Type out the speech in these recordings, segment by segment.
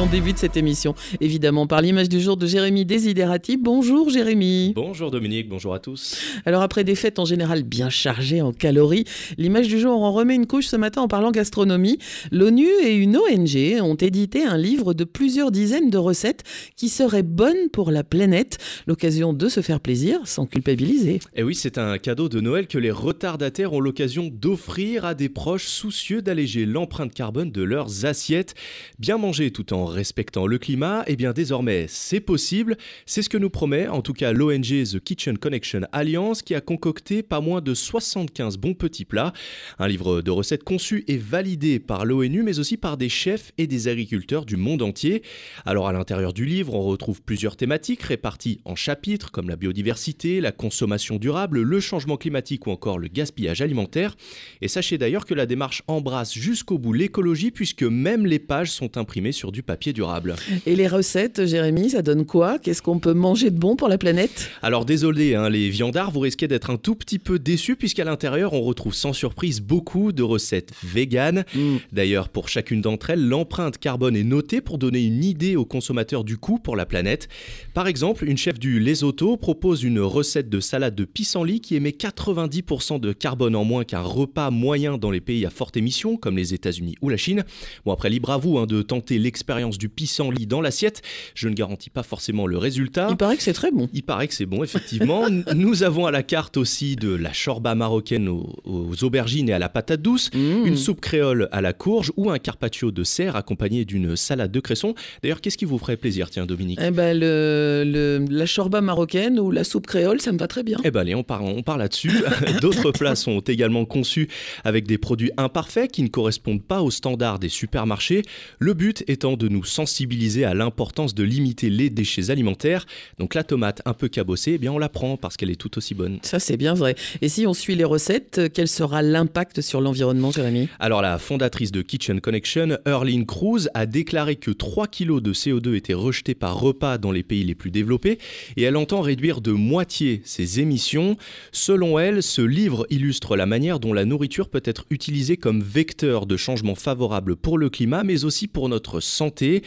en début de cette émission, évidemment, par l'image du jour de Jérémy Desiderati. Bonjour Jérémy. Bonjour Dominique, bonjour à tous. Alors après des fêtes en général bien chargées en calories, l'image du jour en remet une couche ce matin en parlant gastronomie. L'ONU et une ONG ont édité un livre de plusieurs dizaines de recettes qui seraient bonnes pour la planète. L'occasion de se faire plaisir sans culpabiliser. Et eh oui, c'est un cadeau de Noël que les retardataires ont l'occasion d'offrir à des proches soucieux d'alléger l'empreinte carbone de leurs assiettes. Bien manger tout en en respectant le climat, eh bien désormais c'est possible. C'est ce que nous promet en tout cas l'ONG The Kitchen Connection Alliance qui a concocté pas moins de 75 bons petits plats. Un livre de recettes conçu et validé par l'ONU mais aussi par des chefs et des agriculteurs du monde entier. Alors à l'intérieur du livre on retrouve plusieurs thématiques réparties en chapitres comme la biodiversité, la consommation durable, le changement climatique ou encore le gaspillage alimentaire. Et sachez d'ailleurs que la démarche embrasse jusqu'au bout l'écologie puisque même les pages sont imprimées sur du papier papier durable. Et les recettes, Jérémy, ça donne quoi? Qu'est-ce qu'on peut manger de bon pour la planète? Alors désolé, hein, les viandards, vous risquez d'être un tout petit peu déçus puisqu'à l'intérieur, on retrouve sans surprise beaucoup de recettes véganes. Mm. D'ailleurs, pour chacune d'entre elles, l'empreinte carbone est notée pour donner une idée aux consommateurs du coût pour la planète. Par exemple, une chef du Lesotho propose une recette de salade de pissenlit qui émet 90% de carbone en moins qu'un repas moyen dans les pays à forte émission, comme les États-Unis ou la Chine. Bon, après, libre à vous hein, de tenter l'expérience du pissenlit dans l'assiette. Je ne garantis pas forcément le résultat. Il paraît que c'est très bon. Il paraît que c'est bon, effectivement. Nous avons à la carte aussi de la chorba marocaine aux, aubergines et à la patate douce, mmh. une soupe créole à la courge ou un carpaccio de serre accompagné d'une salade de cresson. D'ailleurs, qu'est-ce qui vous ferait plaisir, tiens, Dominique? Eh ben, le, la chorba marocaine ou la soupe créole, ça me va très bien. Eh ben, allez, on part, on part là-dessus. D'autres plats sont également conçus avec des produits imparfaits qui ne correspondent pas aux standards des supermarchés. Le but étant de nous sensibiliser à l'importance de limiter les déchets alimentaires. Donc la tomate un peu cabossée, eh bien on la prend parce qu'elle est tout aussi bonne. Ça c'est bien vrai. Et si on suit les recettes, quel sera l'impact sur l'environnement, Jérémy? Alors la fondatrice de Kitchen Connection, Erling Cruz, a déclaré que 3 kg de CO2 étaient rejetés par repas dans les pays les plus développés et elle entend réduire de moitié ses émissions. Selon elle, ce livre illustre la manière dont la nourriture peut être utilisée comme vecteur de changement favorable pour le climat mais aussi pour notre et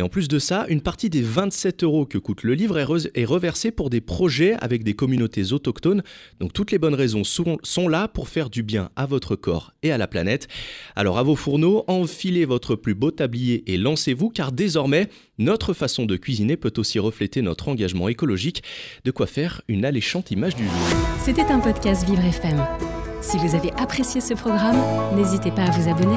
en plus de ça, une partie des 27 euros que coûte le livre est reversée pour des projets avec des communautés autochtones. Donc toutes les bonnes raisons sont là pour faire du bien à votre corps et à la planète. Alors à vos fourneaux, enfilez votre plus beau tablier et lancez-vous car désormais, notre façon de cuisiner peut aussi refléter notre engagement écologique. De quoi faire une alléchante image du jour. C'était un podcast Vivre FM. Si vous avez apprécié ce programme, n'hésitez pas à vous abonner.